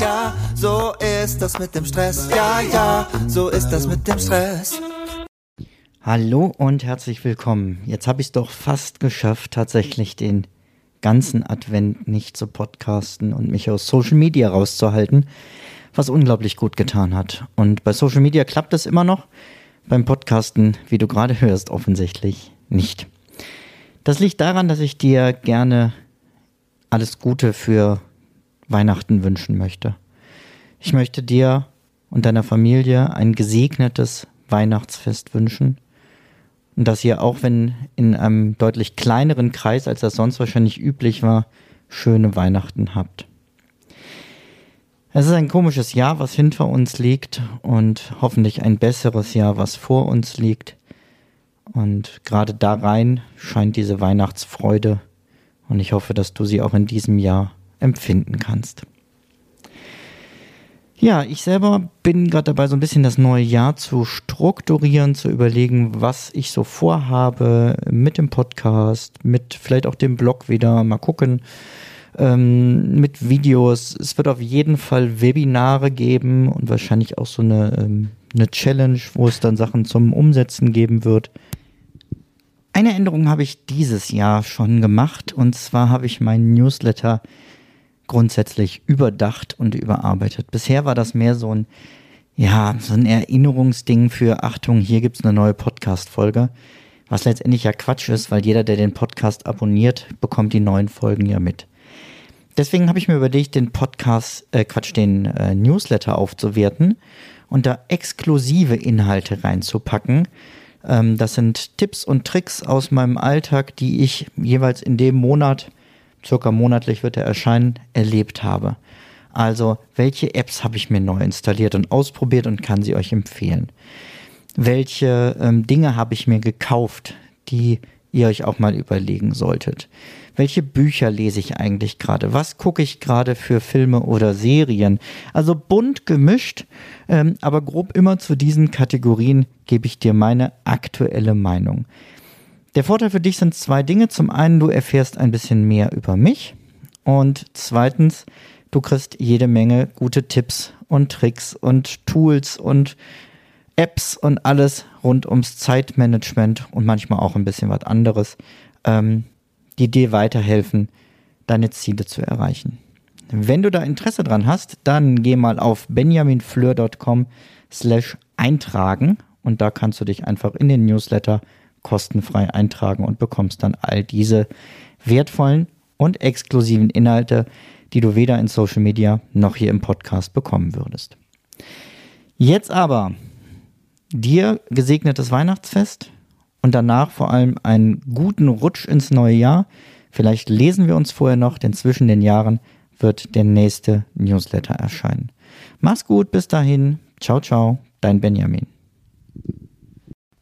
ja, so ist das mit dem Stress. Ja, ja, so ist das mit dem Stress. Hallo und herzlich willkommen. Jetzt habe ich es doch fast geschafft, tatsächlich den ganzen Advent nicht zu podcasten und mich aus Social Media rauszuhalten, was unglaublich gut getan hat. Und bei Social Media klappt es immer noch, beim Podcasten, wie du gerade hörst, offensichtlich nicht. Das liegt daran, dass ich dir gerne alles Gute für Weihnachten wünschen möchte. Ich möchte dir und deiner Familie ein gesegnetes Weihnachtsfest wünschen. Und dass ihr auch wenn in einem deutlich kleineren Kreis, als das sonst wahrscheinlich üblich war, schöne Weihnachten habt. Es ist ein komisches Jahr, was hinter uns liegt und hoffentlich ein besseres Jahr, was vor uns liegt. Und gerade da rein scheint diese Weihnachtsfreude und ich hoffe, dass du sie auch in diesem Jahr empfinden kannst. Ja, ich selber bin gerade dabei, so ein bisschen das neue Jahr zu strukturieren, zu überlegen, was ich so vorhabe mit dem Podcast, mit vielleicht auch dem Blog wieder. Mal gucken, ähm, mit Videos. Es wird auf jeden Fall Webinare geben und wahrscheinlich auch so eine, ähm, eine Challenge, wo es dann Sachen zum Umsetzen geben wird. Eine Änderung habe ich dieses Jahr schon gemacht und zwar habe ich meinen Newsletter grundsätzlich überdacht und überarbeitet. Bisher war das mehr so ein, ja, so ein Erinnerungsding für Achtung, hier gibt es eine neue Podcast-Folge. Was letztendlich ja Quatsch ist, weil jeder, der den Podcast abonniert, bekommt die neuen Folgen ja mit. Deswegen habe ich mir überlegt, den Podcast, äh, Quatsch, den äh, Newsletter aufzuwerten und da exklusive Inhalte reinzupacken, ähm, das sind Tipps und Tricks aus meinem Alltag, die ich jeweils in dem Monat, circa monatlich wird er erscheinen, erlebt habe. Also, welche Apps habe ich mir neu installiert und ausprobiert und kann sie euch empfehlen? Welche ähm, Dinge habe ich mir gekauft, die ihr euch auch mal überlegen solltet? welche Bücher lese ich eigentlich gerade, was gucke ich gerade für Filme oder Serien. Also bunt gemischt, ähm, aber grob immer zu diesen Kategorien gebe ich dir meine aktuelle Meinung. Der Vorteil für dich sind zwei Dinge. Zum einen, du erfährst ein bisschen mehr über mich und zweitens, du kriegst jede Menge gute Tipps und Tricks und Tools und Apps und alles rund ums Zeitmanagement und manchmal auch ein bisschen was anderes. Ähm, die dir weiterhelfen, deine Ziele zu erreichen. Wenn du da Interesse dran hast, dann geh mal auf benjaminfleur.com slash eintragen und da kannst du dich einfach in den Newsletter kostenfrei eintragen und bekommst dann all diese wertvollen und exklusiven Inhalte, die du weder in Social Media noch hier im Podcast bekommen würdest. Jetzt aber dir gesegnetes Weihnachtsfest, und danach vor allem einen guten Rutsch ins neue Jahr. Vielleicht lesen wir uns vorher noch, denn zwischen den Jahren wird der nächste Newsletter erscheinen. Mach's gut, bis dahin. Ciao, ciao, dein Benjamin.